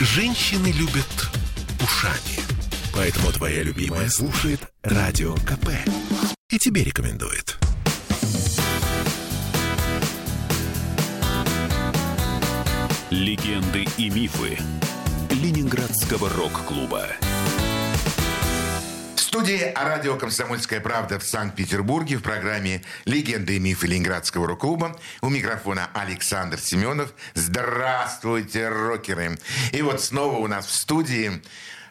Женщины любят ушами. Поэтому твоя любимая слушает Радио КП. И тебе рекомендует. Легенды и мифы Ленинградского рок-клуба. Студии радио «Комсомольская правда» в Санкт-Петербурге в программе «Легенды и мифы Ленинградского рок-клуба». У микрофона Александр Семенов. Здравствуйте, рокеры! И вот снова у нас в студии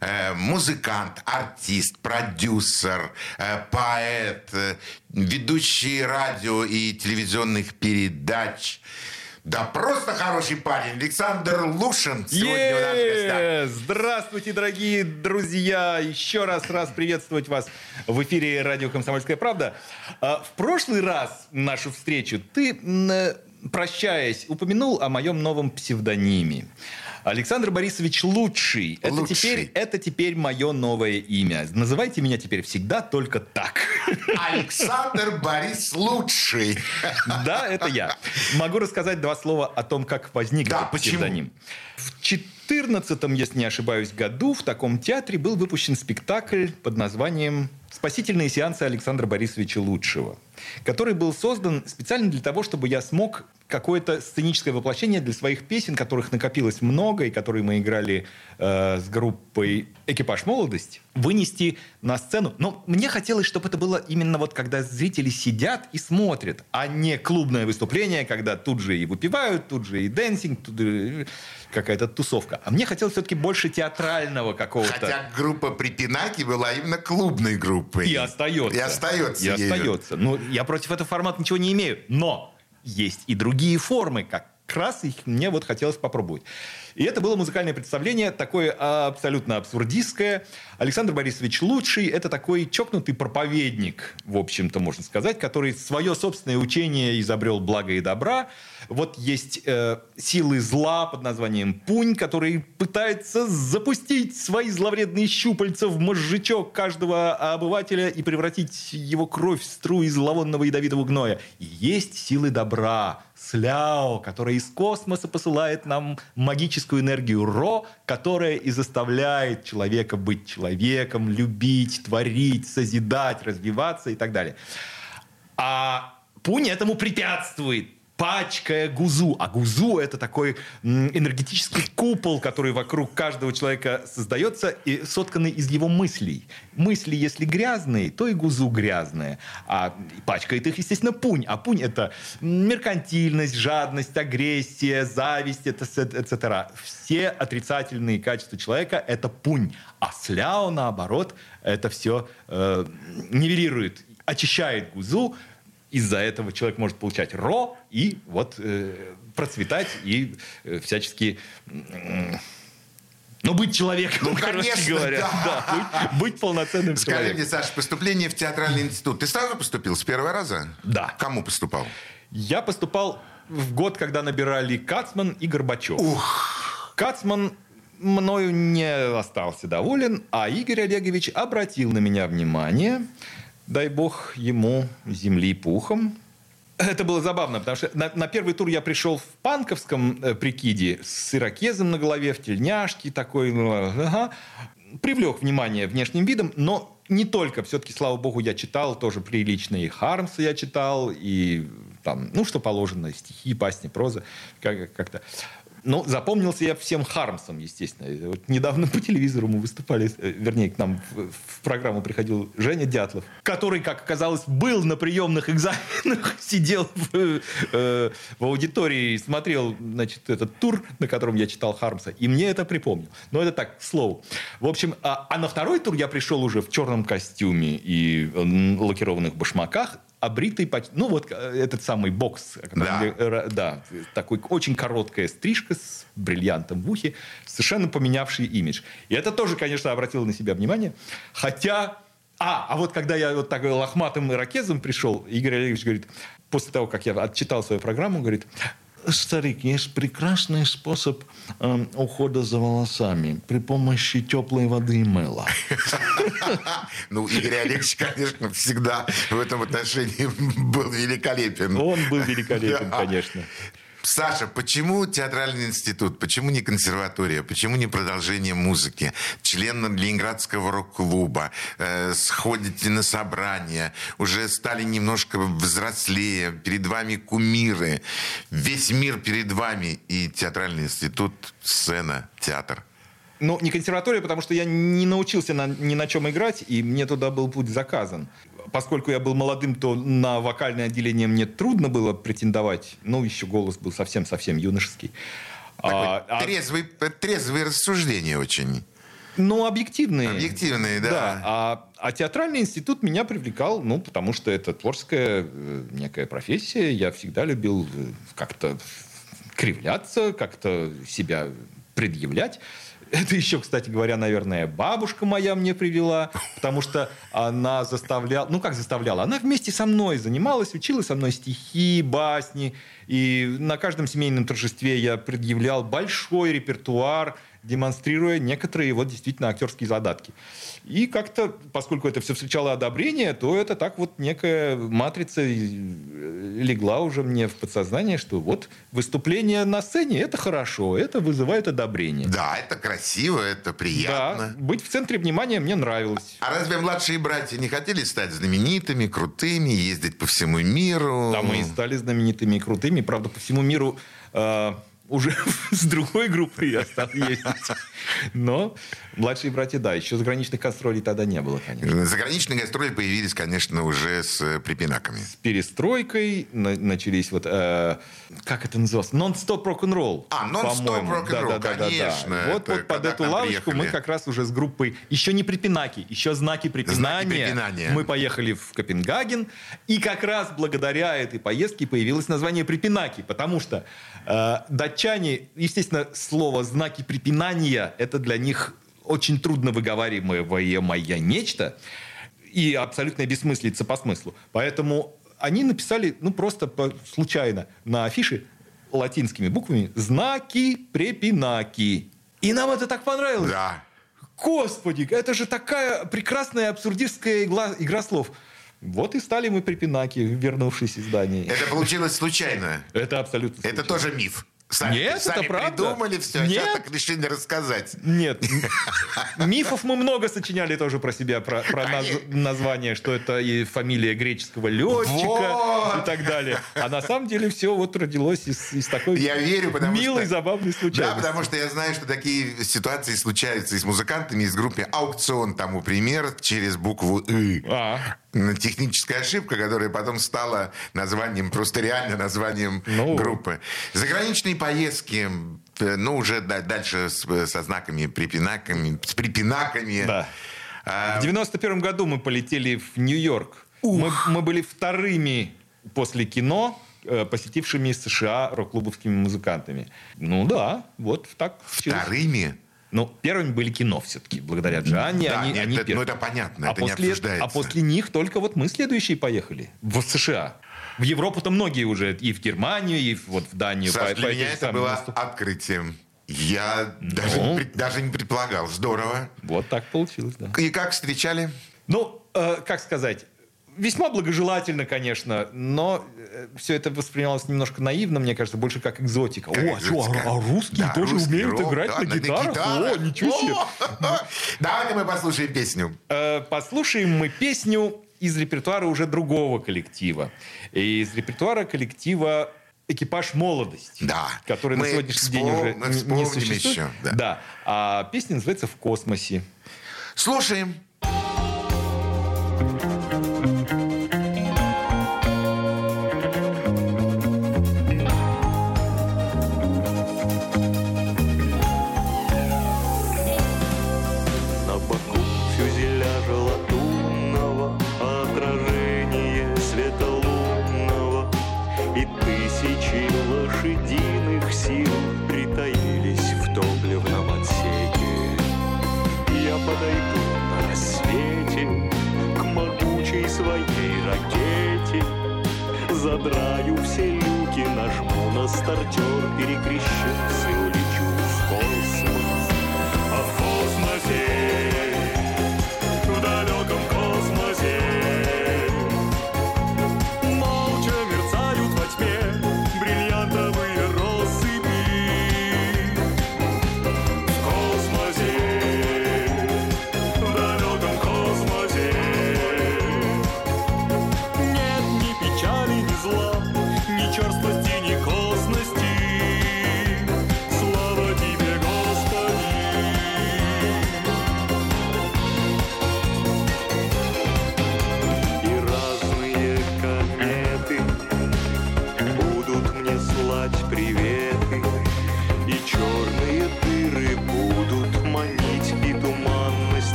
э, музыкант, артист, продюсер, э, поэт, э, ведущий радио и телевизионных передач – да просто хороший парень. Александр Лушин сегодня у нас в гостях. Здравствуйте, дорогие друзья. Еще раз раз приветствовать вас в эфире радио «Комсомольская правда». А, в прошлый раз нашу встречу ты, м, прощаясь, упомянул о моем новом псевдониме. Александр Борисович Лучший. Это Лучший. теперь, это теперь мое новое имя. Называйте меня теперь всегда только так. Александр Борис Лучший. Да, это я. Могу рассказать два слова о том, как возник Да, этот псевдоним. В 14 если не ошибаюсь, году в таком театре был выпущен спектакль под названием «Спасительные сеансы Александра Борисовича Лучшего», который был создан специально для того, чтобы я смог какое-то сценическое воплощение для своих песен, которых накопилось много, и которые мы играли э, с группой «Экипаж молодости», вынести на сцену. Но мне хотелось, чтобы это было именно вот когда зрители сидят и смотрят, а не клубное выступление, когда тут же и выпивают, тут же и dancing, тут же какая-то тусовка. А мне хотелось все-таки больше театрального какого-то. Хотя группа Препинаки была именно клубной группой. И остается. И остается. И остается. Ну, я против этого формата ничего не имею. Но есть и другие формы, как раз их мне вот хотелось попробовать. И это было музыкальное представление, такое абсолютно абсурдистское. Александр Борисович Лучший – это такой чокнутый проповедник, в общем-то, можно сказать, который свое собственное учение изобрел благо и добра. Вот есть э, силы зла под названием Пунь, который пытается запустить свои зловредные щупальца в мозжечок каждого обывателя и превратить его кровь в струи зловонного ядовитого гноя. И есть силы добра, Сляо, которая из космоса посылает нам магическую энергию Ро, которая и заставляет человека быть человеком, любить, творить, созидать, развиваться и так далее. А Пунь этому препятствует, пачкая гузу. А гузу это такой энергетический купол, который вокруг каждого человека создается и сотканный из его мыслей. Мысли, если грязные, то и гузу грязная. А пачкает их, естественно, пунь. А пунь это меркантильность, жадность, агрессия, зависть, etc. Все отрицательные качества человека это пунь. А сляо, наоборот, это все э, нивелирует, очищает гузу, из-за этого человек может получать ро и вот э, процветать и э, всячески м, ну, быть человеком, Ну, короче конечно, говоря. да. быть, быть полноценным Скажи человеком. мне, Саша, поступление в театральный институт. Ты сразу поступил с первого раза? Да. Кому поступал? Я поступал в год, когда набирали Кацман и Горбачев. Кацман мною не остался доволен, а Игорь Олегович обратил на меня внимание, дай бог ему земли пухом. Это было забавно, потому что на, на первый тур я пришел в панковском э, прикиде с ирокезом на голове, в тельняшке такой. ну, ага. Привлек внимание внешним видом, но не только. Все-таки, слава богу, я читал тоже прилично. И Хармса я читал, и там, ну, что положено, стихи, басни, проза. Как- Как-то. Ну, запомнился я всем Хармсом, естественно. Вот недавно по телевизору мы выступали, э, вернее, к нам в, в программу приходил Женя Дятлов, который, как оказалось, был на приемных экзаменах, сидел в, э, в аудитории и смотрел, значит, этот тур, на котором я читал Хармса, и мне это припомнил. Но это так, к слову. В общем, а, а на второй тур я пришел уже в черном костюме и м, лакированных башмаках, обритый, ну вот э, этот самый бокс, Да. Ра- да, такой очень короткая стрижка с бриллиантом в ухе, совершенно поменявший имидж. И это тоже, конечно, обратило на себя внимание. Хотя... А, а вот когда я вот так лохматым ирокезом пришел, Игорь Олегович говорит, после того, как я отчитал свою программу, говорит, старик, есть прекрасный способ эм, ухода за волосами при помощи теплой воды и мыла. Ну, Игорь Олегович, конечно, всегда в этом отношении был великолепен. Он был великолепен, конечно. Саша, почему театральный институт? Почему не консерватория? Почему не продолжение музыки? Член Ленинградского рок-клуба. Э, сходите на собрания. Уже стали немножко взрослее. Перед вами кумиры. Весь мир перед вами. И театральный институт, сцена, театр. Ну, не консерватория, потому что я не научился на, ни на чем играть, и мне туда был путь заказан. Поскольку я был молодым, то на вокальное отделение мне трудно было претендовать. Ну, еще голос был совсем-совсем юношеский. А, а... Трезвый, трезвые рассуждения очень. Ну, объективные. Объективные, да. да. А, а театральный институт меня привлекал, ну, потому что это творческая э, некая профессия. Я всегда любил э, как-то кривляться, как-то себя предъявлять. Это еще, кстати говоря, наверное, бабушка моя мне привела, потому что она заставляла, ну как заставляла, она вместе со мной занималась, учила со мной стихи, басни, и на каждом семейном торжестве я предъявлял большой репертуар демонстрируя некоторые вот действительно актерские задатки. И как-то, поскольку это все встречало одобрение, то это так вот некая матрица легла уже мне в подсознание, что вот выступление на сцене – это хорошо, это вызывает одобрение. Да, это красиво, это приятно. Да, быть в центре внимания мне нравилось. А разве младшие братья не хотели стать знаменитыми, крутыми, ездить по всему миру? Да, мы и стали знаменитыми и крутыми. Правда, по всему миру э, уже с другой группой я стал ездить. Но младшие братья, да, еще заграничных гастролей тогда не было, конечно. Заграничные гастроли появились, конечно, уже с э, припинаками. С перестройкой на- начались вот, э, как это называлось? Нон-стоп рок-н-ролл. А, нон-стоп рок-н-ролл, да, да, конечно. Да, да. Вот, вот под эту лавочку приехали. мы как раз уже с группой, еще не припинаки, еще знаки припинания. Знаки припинания. Мы поехали в Копенгаген, и как раз благодаря этой поездке появилось название припинаки, потому что э, датчане, естественно, слово «знаки препинания» — это для них очень трудно выговариваемое нечто и абсолютно бессмыслица по смыслу. Поэтому они написали, ну, просто по, случайно на афише латинскими буквами «знаки препинаки». И нам это так понравилось. Да. Господи, это же такая прекрасная абсурдистская игла, игра слов. Вот и стали мы припинаки, вернувшись из Дании. Это получилось случайно. Это абсолютно случайно. Это тоже миф. Сами, Нет, сами это правда. придумали все, Нет. сейчас так решили рассказать. Нет. Мифов мы много сочиняли тоже про себя, про, про наз, название, что это и фамилия греческого летчика вот. и так далее. А на самом деле все вот родилось из, из такой я верю, потому милой, что, забавной случайности. Да, потому что я знаю, что такие ситуации случаются и с музыкантами из группы «Аукцион» тому пример через букву «ы». А техническая ошибка, которая потом стала названием, просто реально названием ну. группы. Заграничные поездки, э, ну, уже дальше со знаками припинаками, с припинаками. Да. А... В 91 году мы полетели в Нью-Йорк. Мы, мы были вторыми после кино э, посетившими США рок-клубовскими музыкантами. Ну да, вот так. Вторыми? Ну, первыми были кино все-таки, благодаря Джанне. Да, они, нет, они это, ну, это понятно, а это после, не обсуждается. А после них только вот мы следующие поехали в США. В Европу-то многие уже, и в Германию, и вот в Данию. Саш, по, для по меня это было наступ... открытием. Я ну, даже, не, даже не предполагал. Здорово. Вот так получилось, да. И как встречали? Ну, э, как сказать, весьма благожелательно, конечно, но э, все это воспринималось немножко наивно, мне кажется, больше как экзотика. Как О, а, что, а, а русские да, тоже умеют рок, играть да, на, гитарах? гитарах? О, ничего себе! Давайте мы послушаем песню. Э, послушаем мы песню из репертуара уже другого коллектива. Из репертуара коллектива экипаж молодости, да. который мы на сегодняшний день уже не существует. Еще, да. да. А песня называется «В космосе». Слушаем. Задраю все люки, нажму на стартер, перекрещусь и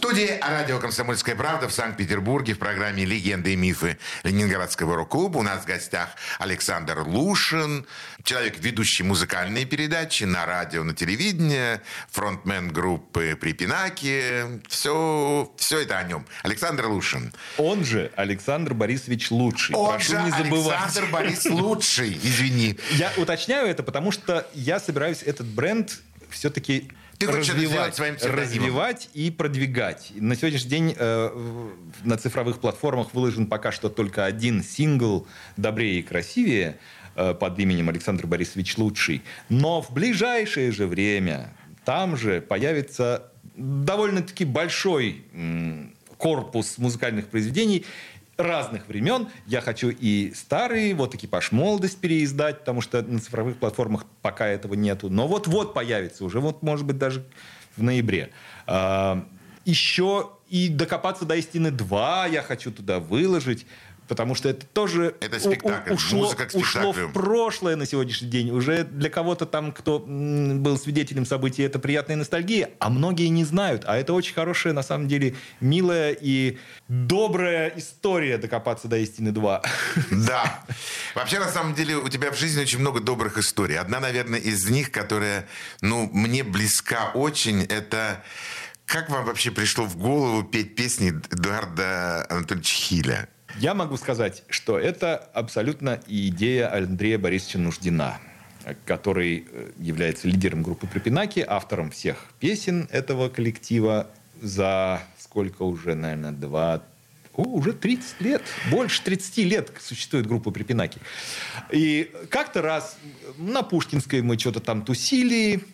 Студии радио «Комсомольская правда» в Санкт-Петербурге в программе «Легенды и мифы Ленинградского рок-клуба». У нас в гостях Александр Лушин, человек, ведущий музыкальные передачи на радио, на телевидении, фронтмен группы «Припинаки». Все, все это о нем. Александр Лушин. Он же Александр Борисович Лучший. Он Прошу же не забывать. Александр Борис Лучший, извини. Я уточняю это, потому что я собираюсь этот бренд все-таки Ты развивать, своим развивать и продвигать. На сегодняшний день э, на цифровых платформах выложен пока что только один сингл «Добрее и красивее» э, под именем Александр Борисович Лучший. Но в ближайшее же время там же появится довольно-таки большой корпус музыкальных произведений разных времен. Я хочу и старые, вот экипаж молодость переиздать, потому что на цифровых платформах пока этого нету. Но вот-вот появится уже, вот может быть даже в ноябре. А, еще и докопаться до истины 2 я хочу туда выложить. Потому что это тоже Это спектакль, ушло, музыка к ушло в прошлое на сегодняшний день. Уже для кого-то там, кто был свидетелем событий, это приятная ностальгия, а многие не знают. А это очень хорошая, на самом деле, милая и добрая история докопаться до истины 2. Да. Вообще, на самом деле, у тебя в жизни очень много добрых историй. Одна, наверное, из них, которая, ну, мне близка очень, это... Как вам вообще пришло в голову петь песни Эдуарда Анатольевича Хиля? Я могу сказать, что это абсолютно идея Андрея Борисовича Нуждина, который э, является лидером группы Припинаки, автором всех песен этого коллектива за сколько уже, наверное, два о, уже 30 лет, больше 30 лет существует группа Припинаки. И как-то раз на Пушкинской мы что-то там тусили,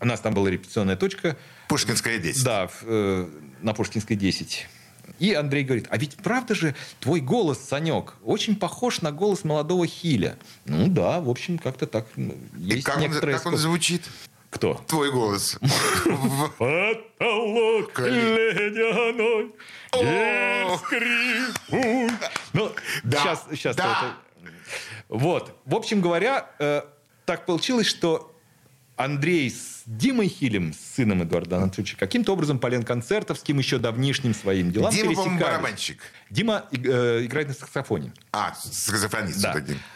у нас там была репетиционная точка, Пушкинская 10. да, э, на Пушкинской 10. И Андрей говорит, а ведь правда же твой голос, Санек, очень похож на голос молодого Хиля. Ну да, в общем, как-то так. ну, И Есть как он, некоторые как он звучит? Кто? Твой голос. Потолок ледяной. Ну, сейчас, сейчас. Вот. В общем говоря, э, так получилось, что Андрей с Димой Хилем, с сыном Эдуарда Анатольевича, каким-то образом по Ленконцертовским, еще давнишним своим делам Дима, по-моему, барабанщик. Дима э, играет на саксофоне. А, саксофонист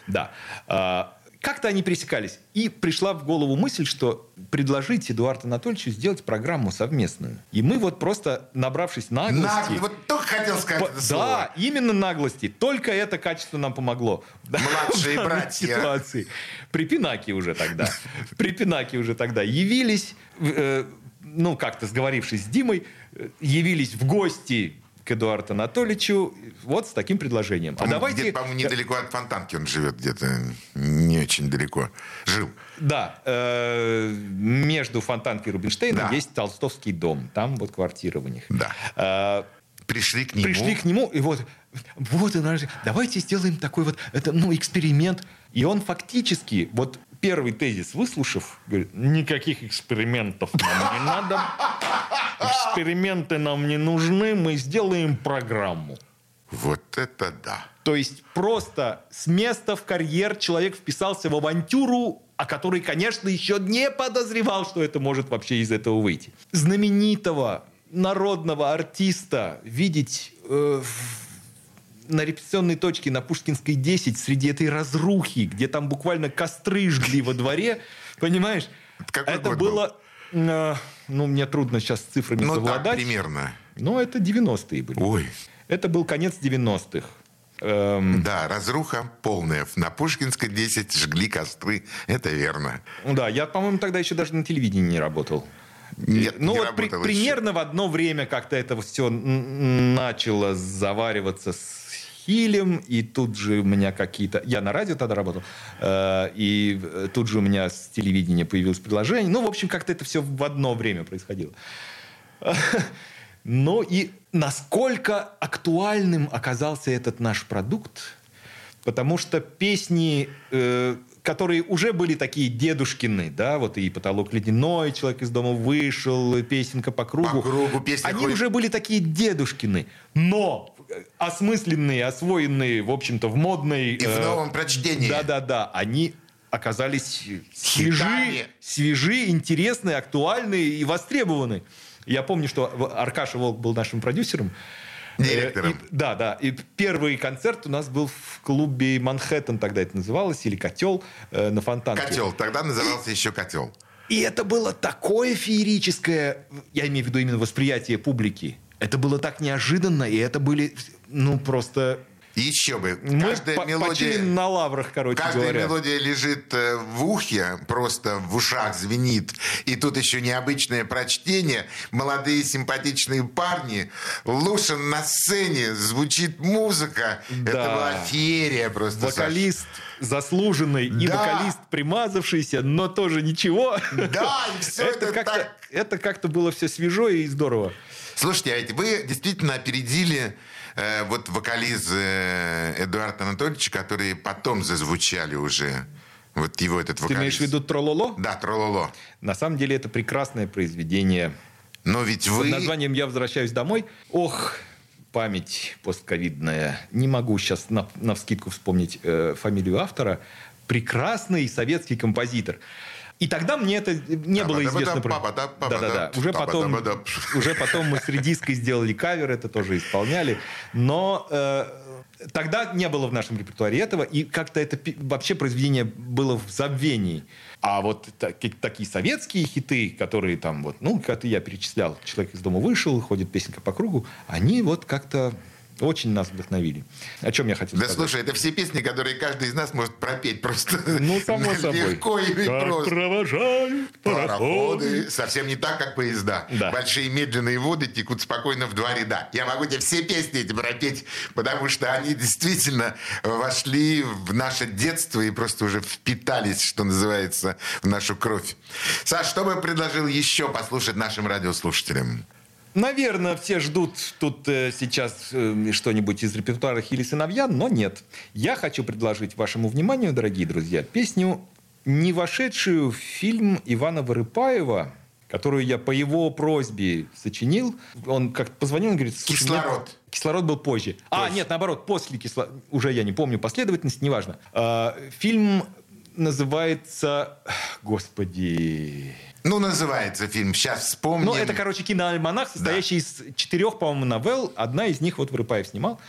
Да, да. Как-то они пересекались. И пришла в голову мысль, что предложить Эдуарду Анатольевичу сделать программу совместную. И мы вот просто, набравшись наглости... Нагло, вот только хотел сказать по- это да, слово. именно наглости. Только это качество нам помогло. Младшие братья. Ситуации. При Пинаке уже тогда. При Пинаке уже тогда явились, э, ну, как-то сговорившись с Димой, э, явились в гости к Эдуарду Анатольевичу вот с таким предложением. А По-моему, давайте... где-то, по-моему, недалеко от Фонтанки он живет, где-то не очень далеко. Жил. Да, э, между Фонтанкой и Рубинштейном Да. есть Толстовский дом. Там вот квартира у них. Да. Э, Пришли к нему. пришли к нему, и вот, вот, давайте сделаем такой вот, это, ну, эксперимент. И он фактически, вот первый тезис выслушав, говорит, никаких экспериментов нам не надо, эксперименты нам не нужны, мы сделаем программу. Вот это да. То есть просто с места в карьер человек вписался в авантюру о который, конечно, еще не подозревал, что это может вообще из этого выйти. Знаменитого народного артиста видеть э, в- на репетиционной точке на Пушкинской 10 среди этой разрухи, где там буквально костры жгли во дворе, понимаешь? Какой это было... э, ну, мне трудно сейчас с цифрами Ну, так совладать. примерно. Но это 90-е были. Ой. Это был конец 90-х. Эм, Да, разруха полная. На Пушкинской 10 жгли костры. Это верно. да, я, по-моему, тогда еще даже на телевидении не работал. Нет, ну не вот при- еще. примерно в одно время как-то это все начало завариваться с Хилем, и тут же у меня какие-то... Я на радио тогда работал, э, и э, тут же у меня с телевидения появилось приложение. Ну, в общем, как-то это все в одно время происходило. Ну и насколько актуальным оказался этот наш продукт, потому что песни, э, которые уже были такие дедушкины, да, вот и «Потолок ледяной», «Человек из дома вышел», «Песенка по кругу», По кругу песня они ходит. уже были такие дедушкины, но э, осмысленные, освоенные, в общем-то, в модной... И в э, новом прочтении. да-да-да, они оказались свежи, свежи, интересные, актуальные и востребованы. Я помню, что Аркаша Волк был нашим продюсером. Директором. Э, и- да, да. И первый концерт у нас был в клубе «Манхэттен», тогда это называлось, или «Котел» э, на Фонтанке. Котел. Тогда назывался еще котел. И это было такое феерическое, я имею в виду именно восприятие публики. Это было так неожиданно, и это были, ну, просто... Еще бы. Мы Каждая по- мелодия... на лаврах, короче Каждая говоря. мелодия лежит э, в ухе, просто в ушах звенит. И тут еще необычное прочтение. Молодые симпатичные парни. Лушин на сцене. Звучит музыка. Это Да. была феерия просто. Вокалист заслуженный и Да. вокалист примазавшийся, но тоже ничего. Да, и все это, это как-то, так... это как-то было все свежо и здорово. Слушайте, а ведь вы действительно опередили э, вот вокализы э, Эдуарда Анатольевича, которые потом зазвучали уже. Вот его этот Ты вокалист. имеешь в виду Трололо? Да, Трололо. На самом деле это прекрасное произведение. Но ведь Под вы... названием «Я возвращаюсь домой». Ох, память постковидная. Не могу сейчас на, навскидку вспомнить э, фамилию автора. Прекрасный советский композитор. И тогда мне это не было известно. Да-да-да. Уже потом, уже потом мы с редиской сделали кавер, это тоже исполняли. Но э, тогда не было в нашем репертуаре этого, и как-то это вообще произведение было в забвении. А вот таки- такие советские хиты, которые там вот, ну, как я перечислял, «Человек из дома вышел», «Ходит песенка по кругу», они вот как-то очень нас вдохновили. О чем я хотел Да сказать? слушай, это все песни, которые каждый из нас может пропеть просто Ну, само собой. легко и Как просто. провожают Пароходы. Совсем не так, как поезда. Да. Большие медленные воды текут спокойно в два ряда. Я могу тебе все песни эти пропеть, потому что они действительно вошли в наше детство и просто уже впитались, что называется, в нашу кровь. Саш, что бы предложил еще послушать нашим радиослушателям? Наверное, все ждут тут э, сейчас э, что-нибудь из репертуара Хили сыновья, но нет. Я хочу предложить вашему вниманию, дорогие друзья, песню, не вошедшую в фильм Ивана Вырыпаева, которую я по его просьбе сочинил. Он как позвонил, он говорит... «Слушай, мне- «Кислород». Кислород был позже. А, нет, наоборот, после кислорода. Уже я не помню последовательность, неважно. А, фильм называется... Господи... Ну, называется фильм. Сейчас вспомним. Ну, это, короче, киноальманах, состоящий из четырех, по-моему, новелл. Одна из них вот Вырыпаев снимал.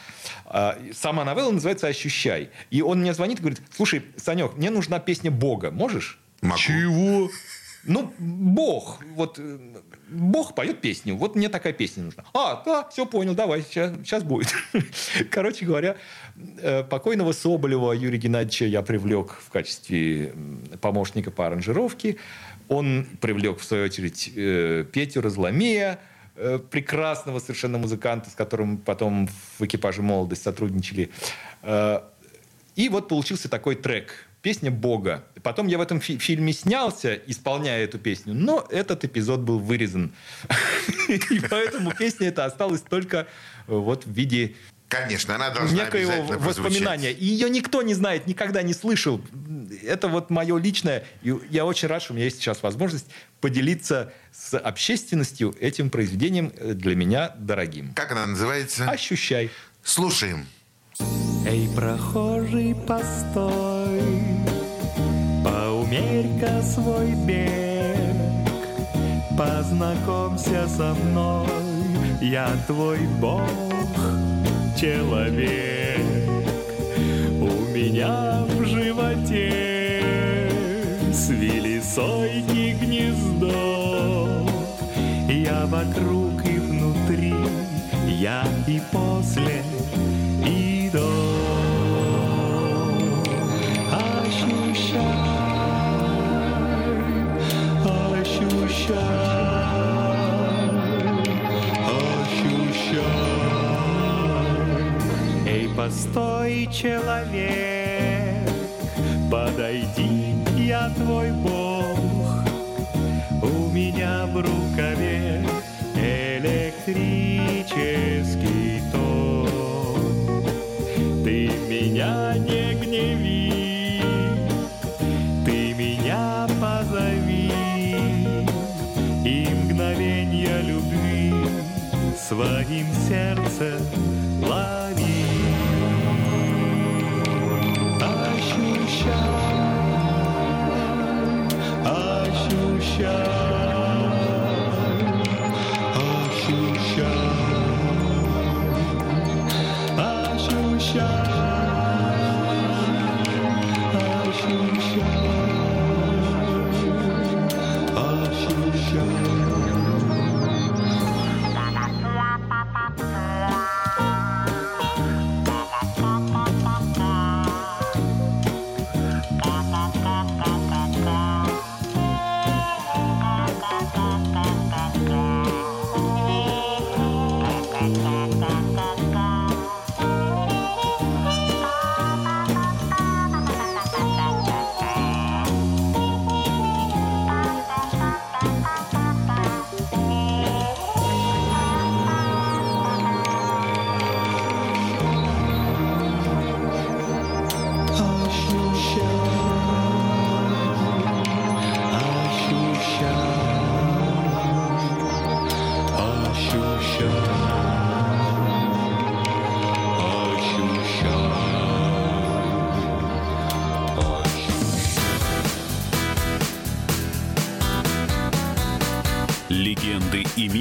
А, Сама новелла называется «Ощущай». И он мне звонит и говорит, слушай, Санек, мне нужна песня Бога. Можешь? Могу. Чего? Ну, Бог. Вот э, Бог поет песню. Вот мне такая песня нужна. А, да, все понял, давай, сейчас, будет. Короче говоря, э, покойного Соболева Юрия Геннадьевича я привлек в качестве помощника по аранжировке. Он привлек, в свою очередь, э, Петю Разломея, э, прекрасного совершенно музыканта, с которым потом в экипаже «Молодость» сотрудничали. Э, И вот получился такой трек. Песня Бога. Потом я в этом фи- фильме снялся, исполняя эту песню, но этот эпизод был вырезан. И поэтому песня эта осталась только вот в виде Конечно, она должна некоего обязательно воспоминания. И ее никто не знает, никогда не слышал. Это вот мое личное. И я очень рад, что у меня есть сейчас возможность поделиться с общественностью этим произведением э, для меня дорогим. Как она называется? Ощущай. Слушаем. Эй, прохожий, постой, Умерь-ка свой бег, познакомься со мной, я твой Бог, человек. У меня в животе свили сойки гнездо, я вокруг и внутри, я и после, и до. Ощущай, ощущай, постой, человек, подойди, я твой бог. У меня в рукаве электрический ток. Ты меня не гневи, ты меня позови, и мгновенья любви своим сердцем лови.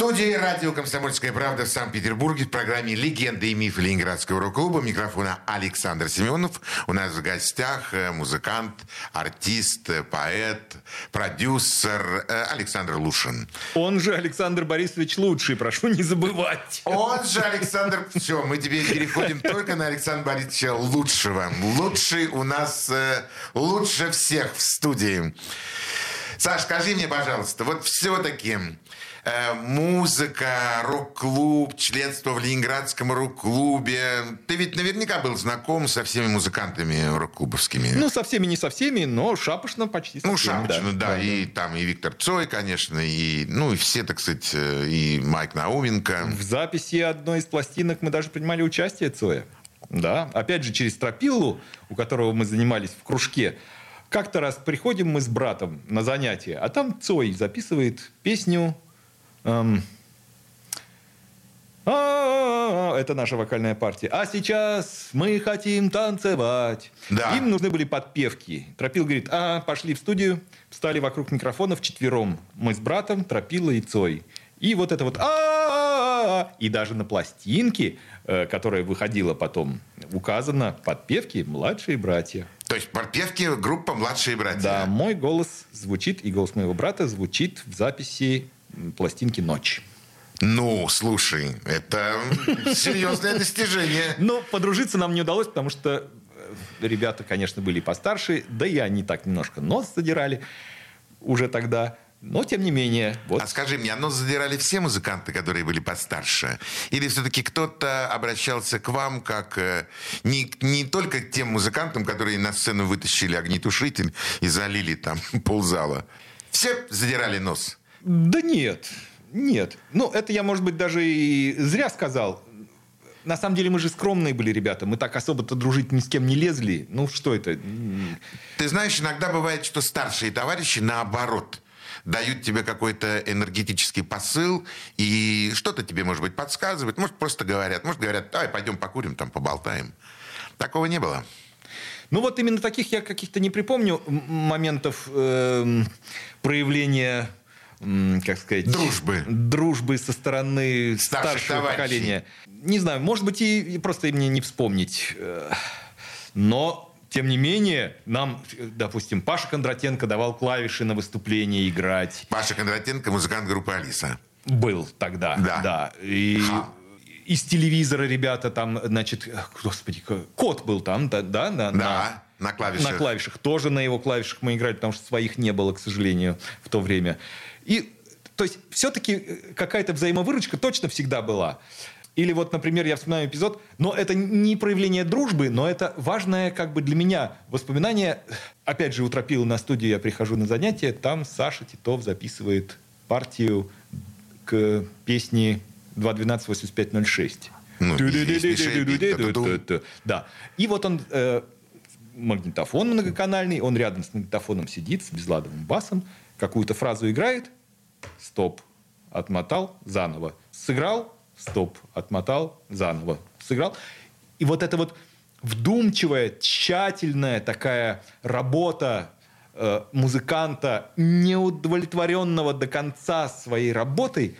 В студии радио «Комсомольская правда» в Санкт-Петербурге в программе «Легенды и мифы Ленинградского рок-клуба». Микрофона Александр Семенов. У нас в гостях э, музыкант, артист, э, поэт, продюсер э, Александр Лушин. Он же Александр Борисович Лучший, прошу не забывать. Он же Александр... Все, мы теперь переходим только на Александра Борисовича Лучшего. Лучший у нас лучше всех в студии. Саш, скажи мне, пожалуйста, вот все-таки музыка, рок-клуб, членство в Ленинградском рок-клубе. Ты ведь наверняка был знаком со всеми музыкантами рок-клубовскими. Ну, со всеми не со всеми, но шапошно почти со Ну, всеми, Шапочно, да, и там и Виктор Цой, конечно, и, ну, и все, так сказать, э, и Майк Науменко. В записи одной из пластинок мы даже принимали участие Цоя. Да, опять же, через Тропиллу, у которого мы занимались в кружке. Как-то раз приходим мы с братом на занятие, а там Цой записывает песню... эм, это наша вокальная партия. А сейчас мы хотим танцевать. Да. Им нужны были подпевки. Тропил говорит, а, пошли в студию, встали вокруг микрофона вчетвером. Мы с братом, Тропила и Цой. И вот это вот «А-а-а». И даже на пластинке, э, которая выходила потом, указано подпевки «Младшие братья». То есть подпевки группа «Младшие братья». Да, мой голос звучит, и голос моего брата звучит в записи пластинки «Ночь». Ну, слушай, это серьезное достижение. Но подружиться нам не удалось, потому что э, ребята, конечно, были постарше, да и они так немножко нос задирали уже тогда. Но, тем не менее, вот А скажи мне, оно задирали все музыканты, которые были постарше? Или все-таки кто-то обращался к вам как э, не, не только к тем музыкантам, которые на сцену вытащили огнетушитель и залили там ползала? Все задирали нос? Да нет, нет. Ну, это я, может быть, даже и зря сказал. На самом деле мы же скромные были ребята. Мы так особо-то дружить ни с кем не лезли. Ну, что это? Ты знаешь, иногда бывает, что старшие товарищи наоборот дают тебе какой-то энергетический посыл и что-то тебе, может быть, подсказывают, может, просто говорят, может, говорят, давай пойдем покурим, там, поболтаем. Такого не было. Ну, вот именно таких я каких-то не припомню моментов эм, проявления, как сказать... Дружбы. Дружбы со стороны Старших старшего товарищей. поколения. Не знаю, может быть, и, и просто мне не вспомнить. Э, Но... Тем не менее, нам, допустим, Паша Кондратенко давал клавиши на выступление играть. Паша Кондратенко, музыкант группы «Алиса». Был тогда, Да. да. И Ха. из телевизора ребята там, значит, господи, кот был там, да, да, на, Да, на клавишах. на клавишах. Тоже на его клавишах мы играли, потому что своих не было, к сожалению, в то время. И, то есть, все-таки какая-то взаимовыручка точно всегда была. Или вот, например, я вспоминаю эпизод, но это не проявление дружбы, но это важное как бы для меня воспоминание. Опять же, у Тропила на студии я прихожу на занятия, там Саша Титов записывает партию к песне 2.12.85.06. Ну. Да. И вот он, э, магнитофон многоканальный, он рядом с магнитофоном сидит с безладовым басом, какую-то фразу играет, стоп, отмотал, заново. Сыграл, стоп, отмотал, заново. Сыграл. И вот это вот вдумчивая, тщательная такая работа э, музыканта, неудовлетворенного до конца своей работой,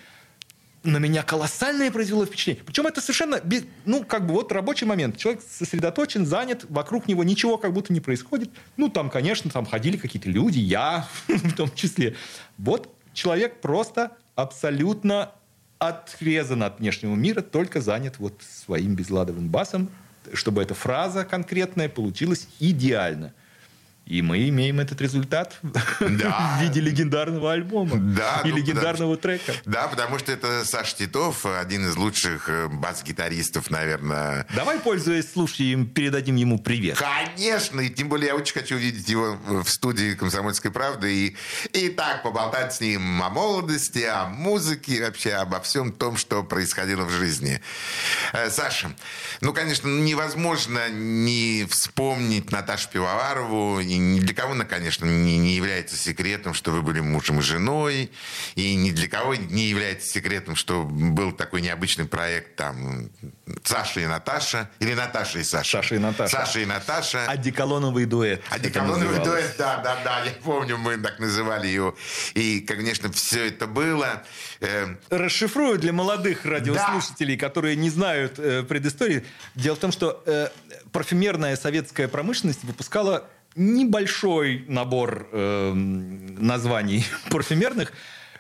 на меня колоссальное произвело впечатление. Причем это совершенно, ну, как бы вот рабочий момент. Человек сосредоточен, занят, вокруг него ничего как будто не происходит. Ну, там, конечно, там ходили какие-то люди, я в том числе. Вот человек просто абсолютно отрезан от внешнего мира, только занят вот своим безладовым басом, чтобы эта фраза конкретная получилась идеально. И мы имеем этот результат Да. в виде легендарного альбома Да, и ну, легендарного трека. Да, потому что это Саш Титов, один из лучших э, бас-гитаристов, наверное. Давай, пользуясь случаем, передадим ему привет. Конечно, и тем более я очень хочу увидеть его в студии «Комсомольской правды» и, и так поболтать с ним о молодости, о музыке, вообще обо всем том, что происходило в жизни. Э, Саша, ну, конечно, невозможно не вспомнить Наташу Пивоварову, и ни для кого, конечно, не, не является секретом, что вы были мужем и женой, и ни для кого не является секретом, что был такой необычный проект там Саша и Наташа, или Наташа и Саша. Саша и Наташа. Саша и Наташа. Одеколоновый дуэт. Одеколоновый дуэт, да, да, да, я помню, мы так называли его. И, конечно, все это было. Э, Расшифрую для молодых радиослушателей, которые не знают э, предыстории. Дело в том, что э, парфюмерная советская промышленность выпускала небольшой набор э, названий парфюмерных,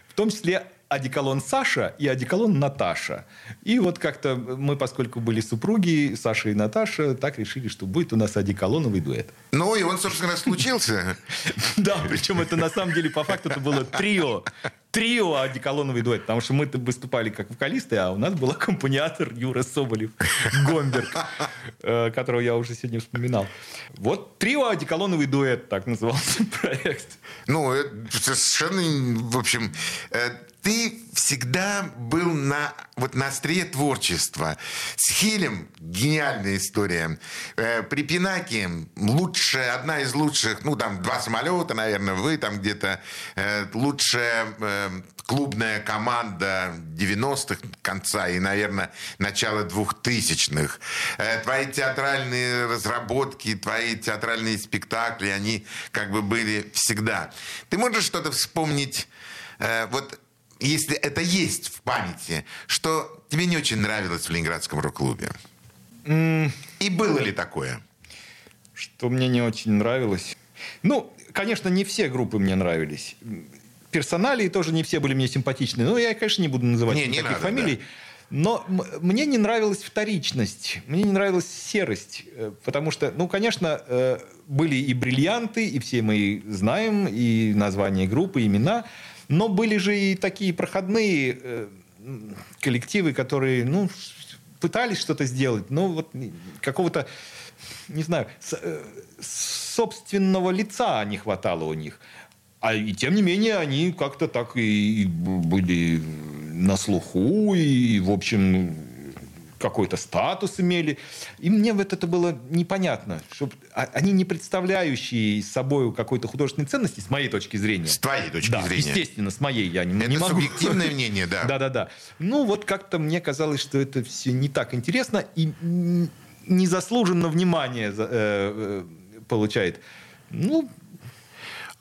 в том числе одеколон Саша и одеколон Наташа. И вот как-то мы, поскольку были супруги, Саша и Наташа, так решили, что будет у нас одеколоновый дуэт. ну, и он, собственно, случился. Да, причем это на самом деле по факту это было трио. Трио одеколоновый дуэт, потому что мы-то выступали как вокалисты, а у нас был аккомпаниатор Юра Соболев, Гомберг, э, которого я уже сегодня вспоминал. Вот трио одеколоновый дуэт, так назывался проект. Ну, это совершенно, в общем, э, ты всегда был на, вот на острие творчества. С Хилем гениальная история. Э, При Пинаке лучшая, одна из лучших, ну, там, два самолета, наверное, вы там где-то, э, лучшая э, клубная команда 90-х конца и, наверное, начала 2000-х. Э, Твои театральные разработки, твои театральные спектакли, они как бы были всегда. Ты можешь что-то вспомнить, вот если это есть в памяти, что тебе не очень нравилось в Ленинградском рок-клубе? И было ли такое? Что мне не очень нравилось. Ну, конечно, не все группы мне нравились. Персоналии тоже не все были мне симпатичны. Но я, конечно, не буду называть Не, не никаких надо, фамилий. Но м- мне не нравилась вторичность, мне не нравилась серость, э, потому что, ну, конечно, э, были и бриллианты, и все мы знаем, и названия группы, и имена, но были же и такие проходные э, коллективы, которые, ну, пытались что-то сделать, но вот какого-то, не знаю, э, собственного лица не хватало у них. А и тем не менее они как-то так и были на слуху и, в общем, какой-то статус имели. И мне вот это было непонятно. Что а- они не представляющие собой какой-то художественной ценности, с моей точки зрения. С твоей точки да, зрения. естественно, с моей я не, не Это могу. субъективное мнение, да. Да-да-да. Ну, вот как-то мне казалось, что это все не так интересно и незаслуженно внимание э, э, получает. Ну,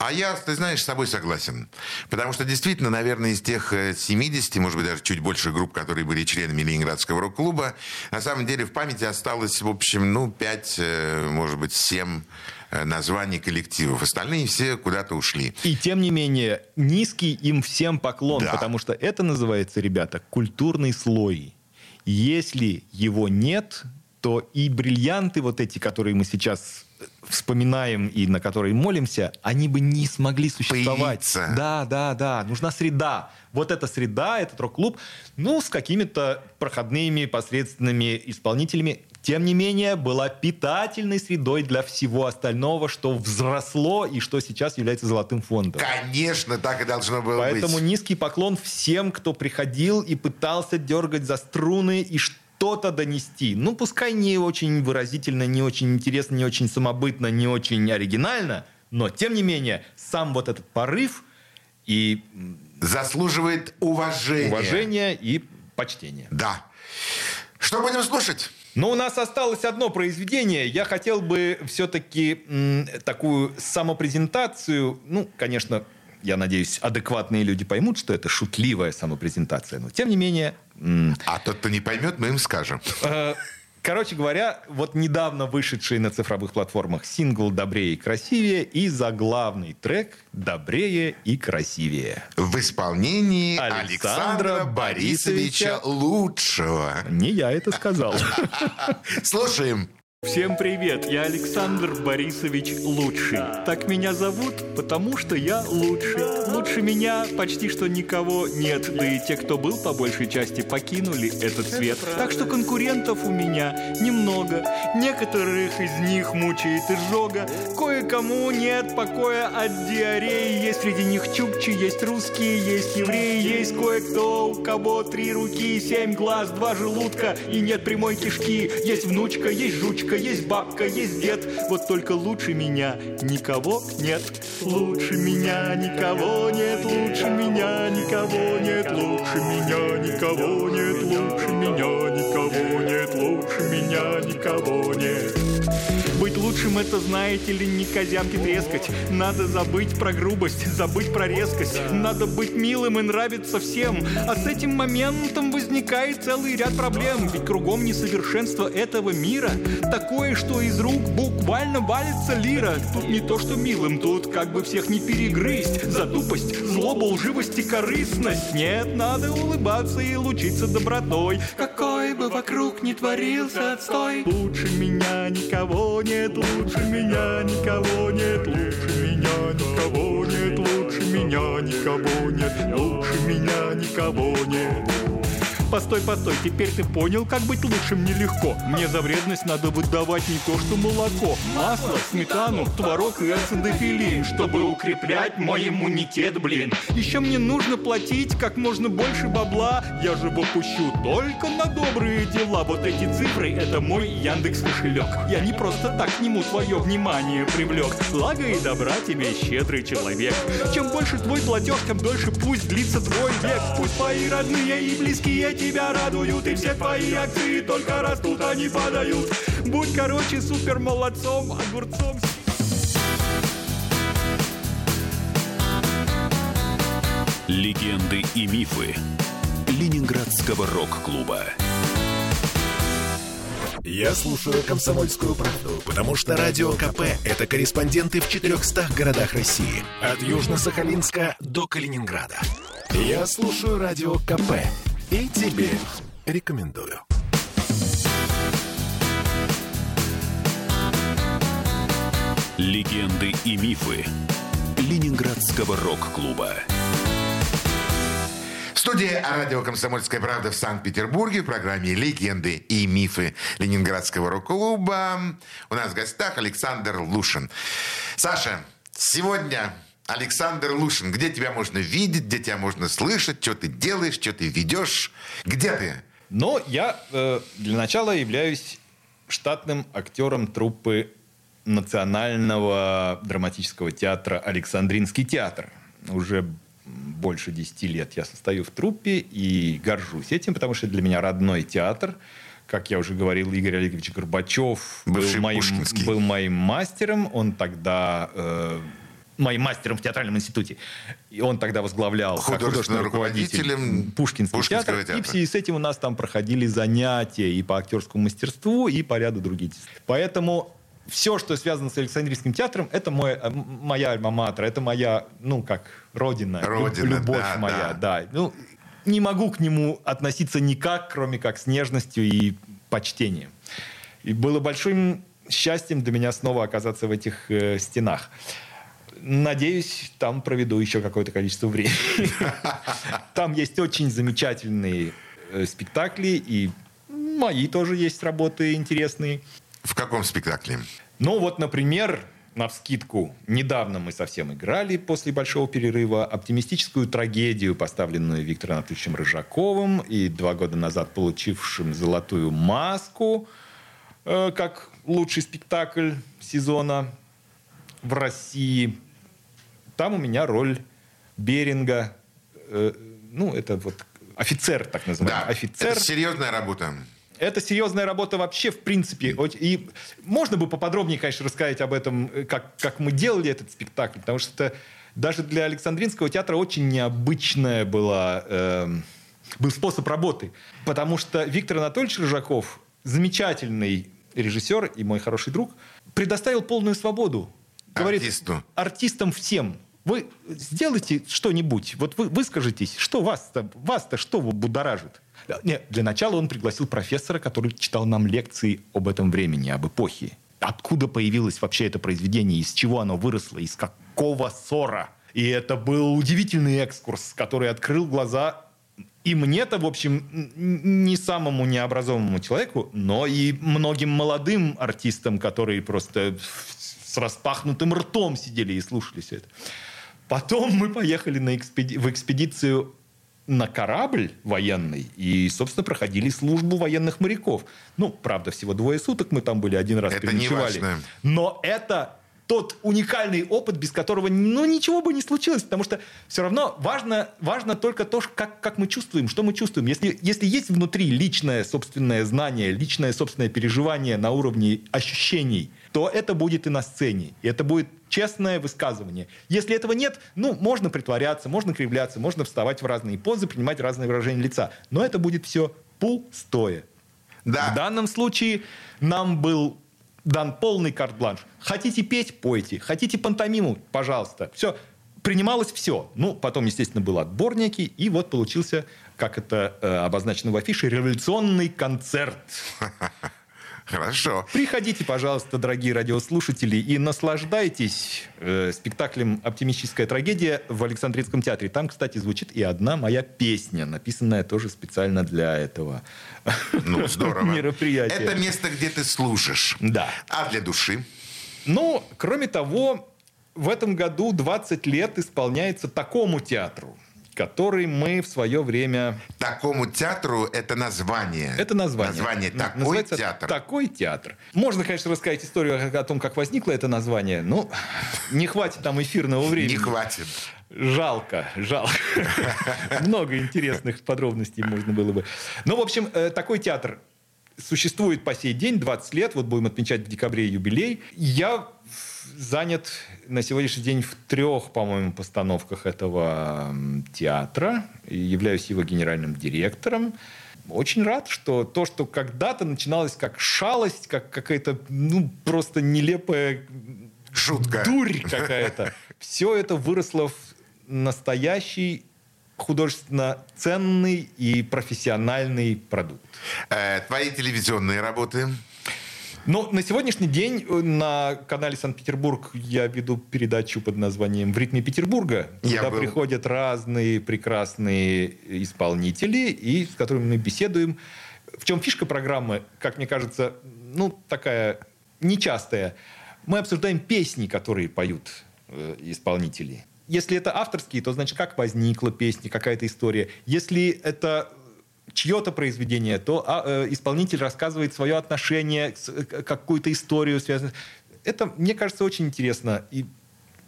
А я, ты знаешь, с тобой согласен. Потому что действительно, наверное, из тех э, 70, может быть, даже чуть больше групп, которые были членами Ленинградского рок-клуба, на самом деле в памяти осталось, в общем, ну, 5, может быть, 7 названий коллективов. Остальные все куда-то ушли. и тем не менее, низкий им всем поклон, Да. потому что это называется, ребята, культурный слой. Если его нет, то и бриллианты вот эти, которые мы сейчас вспоминаем и на которые молимся, они бы не смогли существовать. Появиться. Да, да, да. Нужна среда. Вот эта среда, этот рок-клуб, ну, с какими-то проходными, посредственными исполнителями, тем не менее, была питательной средой для всего остального, что взросло и что сейчас является золотым фондом. Конечно, так и должно было Поэтому быть. низкий поклон всем, кто приходил и пытался дергать за струны и что-то донести. Ну, пускай не очень выразительно, не очень интересно, не очень самобытно, не очень оригинально, но, тем не менее, сам вот этот порыв и Заслуживает уважения. уважение и почтение. Да. Что будем слушать? Но у нас осталось одно произведение. Я хотел бы все-таки такую самопрезентацию, ну, конечно, я надеюсь, адекватные люди поймут, что это шутливая самопрезентация, но тем не менее, А тот, кто не поймет, мы им скажем. э, короче говоря, вот недавно вышедший на цифровых платформах сингл «Добрее и красивее» и заглавный трек «Добрее и красивее». В исполнении Александра Александра Борисовича Борисовича Лучшего. Не я это сказал. Слушаем. Всем привет, я Александр Борисович Лучший. Так меня зовут, потому что я лучший. Лучше меня почти что никого нет, да и те, кто был по большей части, покинули этот свет. Так что конкурентов у меня немного. Некоторых из них мучает изжога. Кое-кому нет покоя от диареи. Есть среди них чукчи, есть русские, есть евреи, есть кое-кто, у кого три руки, семь глаз, два желудка и нет прямой кишки. Есть внучка, есть жучка, есть бабка, есть дед. Вот только лучше меня никого нет. Лучше меня никого нет, лучше меня никого нет, лучше меня никого нет, лучше меня никого нет, лучше меня никого нет. Лучшим это, знаете ли, не козявки трескать. Надо забыть про грубость, забыть про резкость. Надо быть милым и нравиться всем. А с этим моментом возникает целый ряд проблем. Ведь кругом несовершенство этого мира. Такое, что из рук буквально валится лира. Тут не то, что милым, тут как бы всех не перегрызть. За тупость, злобу, лживость и корыстность. Нет, надо улыбаться и лучиться добротой. Какой бы вокруг ни творился отстой. Лучше меня никого нет, лучше меня никого нет, лучше меня никого нет, лучше меня никого нет, лучше меня никого нет. Постой, постой, теперь ты понял, как быть лучшим нелегко. Мне за вредность надо выдавать не то, что молоко, масло, сметану, творог и ацидофилин, чтобы укреплять мой иммунитет, блин. Еще мне нужно платить как можно больше бабла, я же его пущу только на добрые дела. Вот эти цифры — это мой Яндекс кошелек. Я не просто так к нему твое внимание привлек. Блага и добра тебе, щедрый человек. Чем больше твой платеж, тем дольше пусть длится твой век. Пусть твои родные и близкие тебя радуют, и все твои акции только растут, а не падают. Будь, короче, супер молодцом, огурцом. Легенды и мифы Ленинградского рок-клуба. Я слушаю «Комсомольскую правду», потому что «Радио КП» — это корреспонденты в 400 городах России. От Южно-Сахалинска до Калининграда. Я слушаю «Радио КП» и тебе Рекомендую. Легенды и мифы Ленинградского рок-клуба. Студия радио «Комсомольская правда» в Санкт-Петербурге в программе «Легенды и мифы Ленинградского рок-клуба». У нас в гостях Александр Лушин. Саша, сегодня Александр Лушин. Где тебя можно видеть, где тебя можно слышать, что ты делаешь, что ты ведешь? Где ты? Но я э, для начала являюсь штатным актером труппы Национального драматического театра «Александринский театр». Уже больше 10 лет я состою в труппе и горжусь этим, потому что для меня родной театр. Как я уже говорил, Игорь Олегович Горбачев был моим, Пушкинский. был моим мастером. Он тогда... э, моим мастером в театральном институте. И он тогда возглавлял Художественным руководителем Пушкинского. И театра. в связи с этим у нас там проходили занятия и по актерскому мастерству, и по ряду других. Поэтому все, что связано с Александрийским театром, это мой, э, моя альма-матер, это моя, ну, как родина, Родина, любовь да, моя, да. да. Ну, не могу к нему относиться никак, кроме как с нежностью и почтением. И было большим счастьем для меня снова оказаться в этих э, стенах. Надеюсь, там проведу еще какое-то количество времени. Там есть очень замечательные э, спектакли, и мои тоже есть работы интересные. В каком спектакле? Ну вот, например, на вскидку, недавно мы совсем играли после большого перерыва оптимистическую трагедию, поставленную Виктором Анатольевичем Рыжаковым и два года назад получившим «Золотую маску» э, как лучший спектакль сезона в России. Там у меня роль Беринга, э, ну, это вот офицер, так называемый. Да, офицер. это серьезная работа. Это серьезная работа вообще, в принципе. И можно бы поподробнее, конечно, рассказать об этом, э, как, как мы делали этот спектакль, потому что это даже для Александринского театра очень необычная была, эм, был способ работы. Потому что Виктор Анатольевич Рыжаков, замечательный режиссер и мой хороший друг, предоставил полную свободу. Артисту. артистам всем. Вы сделайте что-нибудь. Вот вы выскажитесь, что вас-то, вас-то что будоражит? Нет, для начала он пригласил профессора, который читал нам лекции об этом времени, об эпохе. Откуда появилось вообще это произведение, из чего оно выросло, из какого ссора. И это был удивительный экскурс, который открыл глаза и мне-то, в общем, не самому необразованному человеку, но и многим молодым артистам, которые просто с распахнутым ртом сидели и слушали все это. Потом мы поехали на экспеди- в экспедицию на корабль военный и, собственно, проходили службу военных моряков. Ну, правда, всего двое суток мы там были, один раз Это не переночевали. важно. Но это тот уникальный опыт, без которого ну, ничего бы не случилось, потому что все равно важно, важно только то, как, как мы чувствуем, что мы чувствуем. Если, если есть внутри личное собственное знание, личное собственное переживание на уровне ощущений, то это будет и на сцене. И это будет честное высказывание. Если этого нет, ну, можно притворяться, можно кривляться, можно вставать в разные позы, принимать разные выражения лица. Но это будет все пустое. Да. В данном случае нам был дан полный карт-бланш. Хотите петь – пойте. Хотите пантомиму – пожалуйста. Все. Принималось все. Ну, потом, естественно, был отборники. И вот получился, как это э, обозначено в афише, революционный концерт. Хорошо. Приходите, пожалуйста, дорогие радиослушатели, и наслаждайтесь э, спектаклем «Оптимистическая трагедия» в Александринском театре. Там, кстати, звучит и одна моя песня, написанная тоже специально для этого Ну, здорово. мероприятия. Это место, где ты служишь. Да. А для души? Ну, кроме того, в этом году 20 лет исполняется такому театру, который мы в свое время... Такому театру это название. Это название. Название «Такой называется театр». Такой театр. Можно, конечно, рассказать историю о том, как возникло это название. Ну, не хватит там эфирного времени. Не хватит. Жалко, жалко. Много интересных подробностей можно было бы. Ну, в общем, э, такой театр существует по сей день, 20 лет. Вот будем отмечать в декабре юбилей. Я занят на сегодняшний день в трех, по-моему, постановках этого театра. И являюсь его генеральным директором. Очень рад, что то, что когда-то начиналось как шалость, как какая-то, ну, просто нелепая Шутка. дурь какая-то. Все это выросло в настоящий художественно ценный и профессиональный продукт. Э, твои телевизионные работы? Но на сегодняшний день э, на канале Санкт-Петербург я веду передачу под названием «В ритме Петербурга», Я куда был. приходят разные прекрасные исполнители, и с которыми мы беседуем. В чем фишка программы, как мне кажется, ну, такая нечастая. Мы обсуждаем песни, которые поют э, исполнители. Если это авторские, то значит, как возникла песня, какая-то история. Если это чье-то произведение, то а, э, исполнитель рассказывает свое отношение, к- какую-то историю связанную. Это, мне кажется, очень интересно. И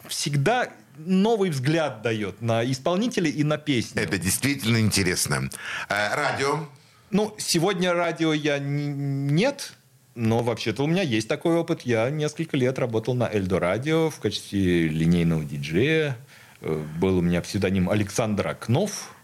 всегда новый взгляд дает на исполнителя и на песню. Это действительно интересно. Э, радио? Ну, сегодня радио я нет, но вообще-то у меня есть такой опыт. Я несколько лет работал на Эльдо Радио в качестве линейного диджея. Э, Был у меня псевдоним Александр Окнов.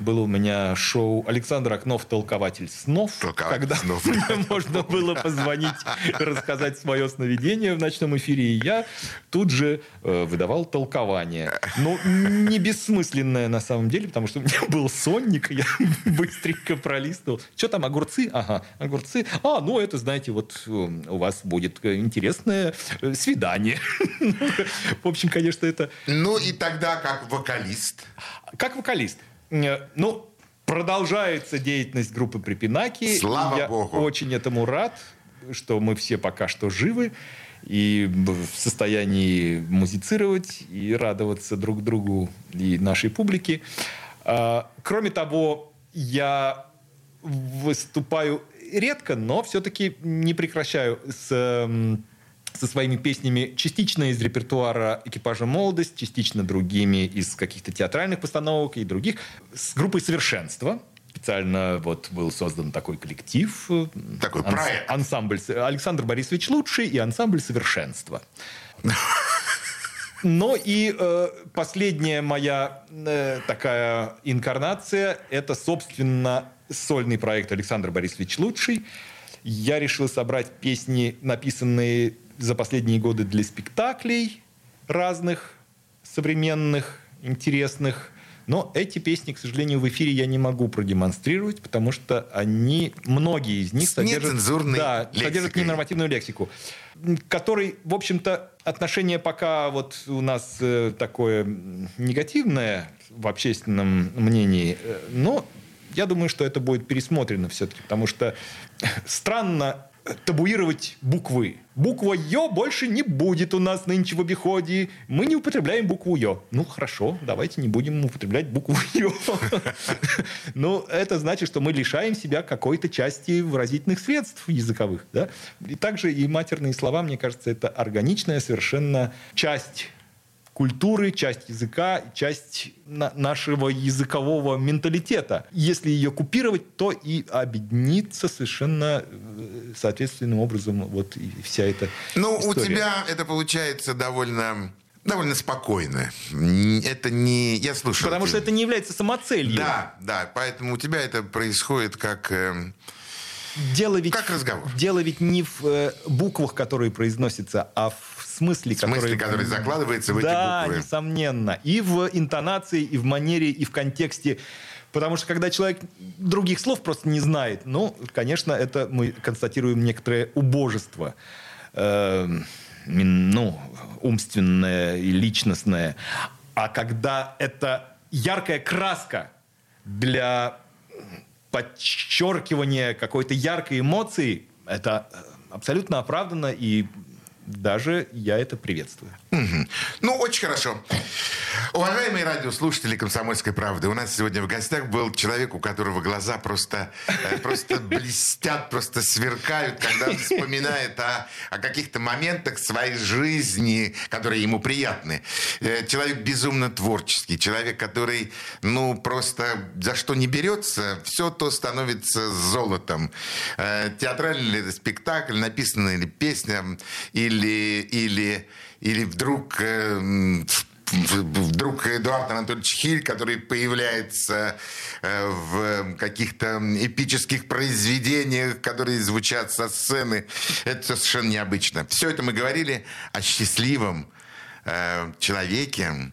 Было у меня шоу «Александр Окнов. Толкователь снов», Толкователь когда снов. мне можно было позвонить, рассказать свое сновидение в ночном эфире, и я тут же э, выдавал толкование. Ну, не бессмысленное на самом деле, потому что у меня был сонник, я быстренько пролистывал. Что там, огурцы? Ага, огурцы. А, ну это, знаете, вот э, у вас будет э, интересное э, свидание. В общем, конечно, это Ну и тогда как вокалист. как вокалист. Э, Ну, продолжается деятельность группы Припинаки. Слава Я богу. очень этому рад, что мы все пока что живы и в состоянии музицировать и радоваться друг другу и нашей публике. А, Кроме того, я выступаю редко, но все-таки не прекращаю с м, со своими песнями частично из репертуара экипажа «Молодость», частично другими из каких-то театральных постановок и других. С группой «Совершенство». Специально вот был создан такой коллектив. Такой проект. Ансамбль «С- Александр Борисович Лучший и ансамбль «Совершенство». Ну и э, последняя моя э, такая инкарнация – это, собственно, сольный проект Александр Борисович Лучший. Я решил собрать песни, написанные за последние годы для спектаклей разных, современных, интересных. Но эти песни, к сожалению, в эфире я не могу продемонстрировать, потому что они, многие из них содержат, да, содержат лексикой. ненормативную лексику, который, в общем-то, отношение пока вот у нас э, такое негативное в общественном мнении, э, но я думаю, что это будет пересмотрено все-таки, потому что странно табуировать буквы. Буква «ё» больше не будет у нас нынче в обиходе. Мы не употребляем букву «ё». Ну, хорошо, давайте не будем употреблять букву «ё». Ну, это значит, что мы лишаем себя какой-то части выразительных средств языковых. Да? И также и матерные слова, мне кажется, это органичная совершенно часть культуры, часть языка, часть на- нашего языкового менталитета. Если ее купировать, то и объединится совершенно э, соответственным образом вот и вся эта Ну, у история. тебя это получается довольно, довольно спокойно. Это не... Я слушаю. Потому что это не является самоцелью. Да, да, поэтому у тебя это происходит как... эм, Дело ведь, Как разговор. Дело ведь не в э, буквах, которые произносятся, а в смысле, смысле, который... который закладывается в эти да, буквы. несомненно. И в интонации, и в манере, и в контексте. Потому что когда человек других слов просто не знает, ну, конечно, это мы констатируем некоторое убожество. э, ну, умственное и личностное. А когда это яркая краска для подчеркивания какой-то яркой эмоции, это э, абсолютно оправданно, и даже я это приветствую. Ну, очень хорошо. Уважаемые радиослушатели «Комсомольской правды», у нас сегодня в гостях был человек, у которого глаза просто, э, просто блестят, просто сверкают, когда он вспоминает о, о каких-то моментах своей жизни, которые ему приятны. Э, Человек безумно творческий, человек, который, ну, просто за что не берется, все то становится золотом. Э, Театральный ли спектакль, написанная ли песня, или, или, или вдруг э, вдруг Эдуард Анатольевич Хиль, который появляется э, в каких-то эпических произведениях, которые звучат со сцены. Это совершенно необычно. Все это мы говорили о счастливом э, человеке,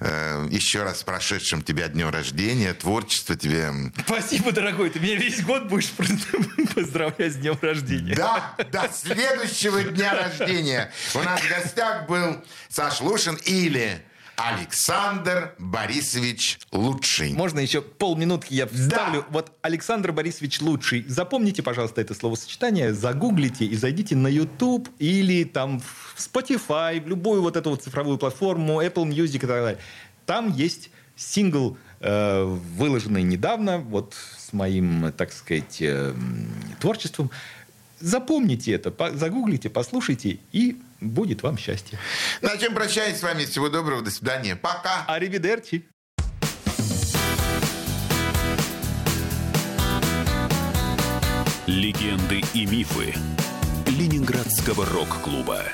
еще раз с прошедшим тебя днем рождения, творчество тебе. Спасибо, дорогой. Ты меня весь год будешь поздравлять с днем рождения. Да, до следующего дня рождения. У нас в гостях был Саш Лушин или Александр Борисович Лучший. Можно еще полминутки я вставлю. Да. Вот Александр Борисович Лучший. Запомните, пожалуйста, это словосочетание, загуглите и зайдите на YouTube или там в Spotify, в любую вот эту вот цифровую платформу, Apple Music и так далее. Там есть сингл, э, выложенный недавно, вот с моим, так сказать, э, творчеством. Запомните это, загуглите, послушайте, и будет вам счастье. На чем прощаюсь с вами. Всего доброго, до свидания. Пока. Аривидерчи. Легенды и мифы Ленинградского рок-клуба.